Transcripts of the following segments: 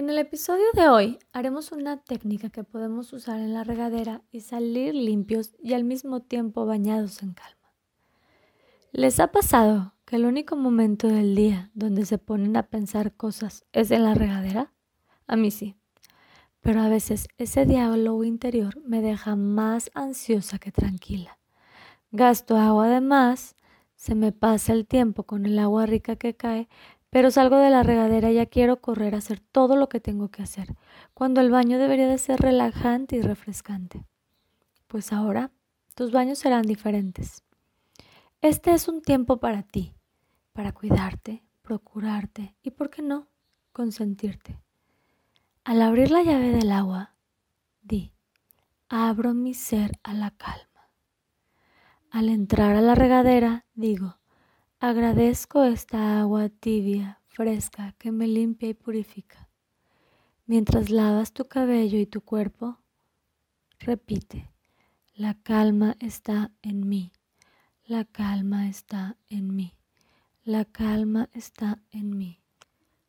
En el episodio de hoy haremos una técnica que podemos usar en la regadera y salir limpios y al mismo tiempo bañados en calma. ¿Les ha pasado que el único momento del día donde se ponen a pensar cosas es en la regadera? A mí sí. Pero a veces ese diálogo interior me deja más ansiosa que tranquila. Gasto agua de más, se me pasa el tiempo con el agua rica que cae, pero salgo de la regadera y ya quiero correr a hacer todo lo que tengo que hacer, cuando el baño debería de ser relajante y refrescante. Pues ahora tus baños serán diferentes. Este es un tiempo para ti, para cuidarte, procurarte y, ¿por qué no?, consentirte. Al abrir la llave del agua, di, abro mi ser a la calma. Al entrar a la regadera, digo, Agradezco esta agua tibia, fresca, que me limpia y purifica. Mientras lavas tu cabello y tu cuerpo, repite, la calma está en mí, la calma está en mí, la calma está en mí,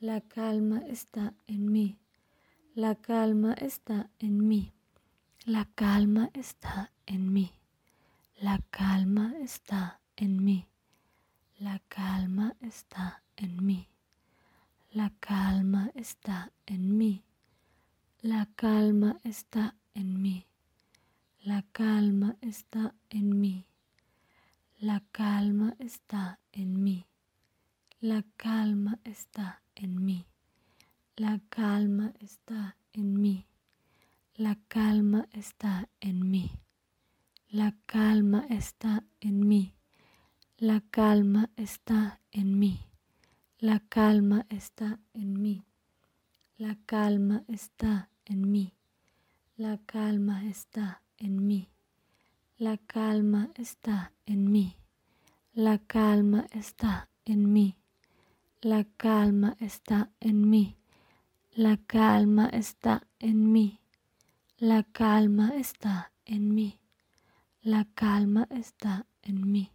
la calma está en mí, la calma está en mí, la calma está en mí, la calma está en mí. La calma está en mí. La calma está en mí. La calma está en mí. La calma está en mí. La calma está en mí. La calma está en mí. La calma está en mí. La calma está en mí. La calma está en mí. La calma está en mí. La calma está en mí. La calma está en mí. La calma está en mí. La calma está en mí. La calma está en mí. La calma está en mí. La calma está en mí. La calma está en mí. La calma está en mí.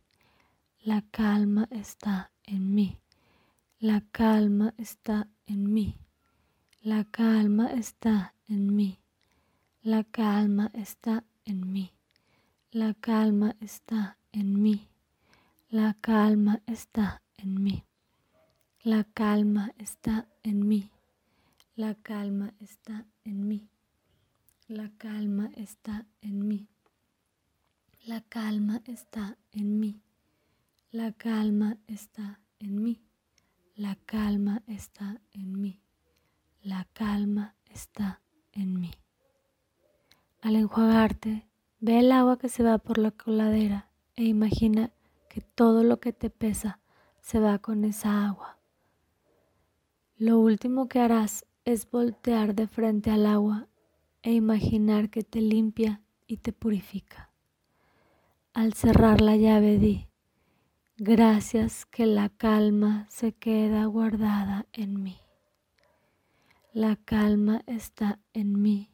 La calma está en mí. La calma está en mí. La calma está en mí. La calma está en mí. La calma está en mí. La calma está en mí. La calma está en mí. La calma está en mí. La calma está en mí. La calma está en mí. La calma está en mí. La calma está en mí. La calma está en mí. Al enjuagarte, ve el agua que se va por la coladera e imagina que todo lo que te pesa se va con esa agua. Lo último que harás es voltear de frente al agua e imaginar que te limpia y te purifica. Al cerrar la llave di, Gracias que la calma se queda guardada en mí. La calma está en mí.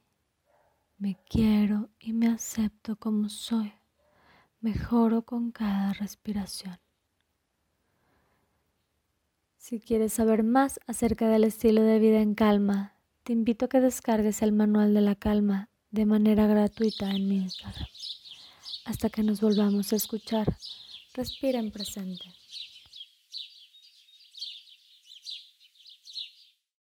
Me quiero y me acepto como soy. Mejoro con cada respiración. Si quieres saber más acerca del estilo de vida en calma, te invito a que descargues el manual de la calma de manera gratuita en mi Instagram. Hasta que nos volvamos a escuchar. Respira en presente.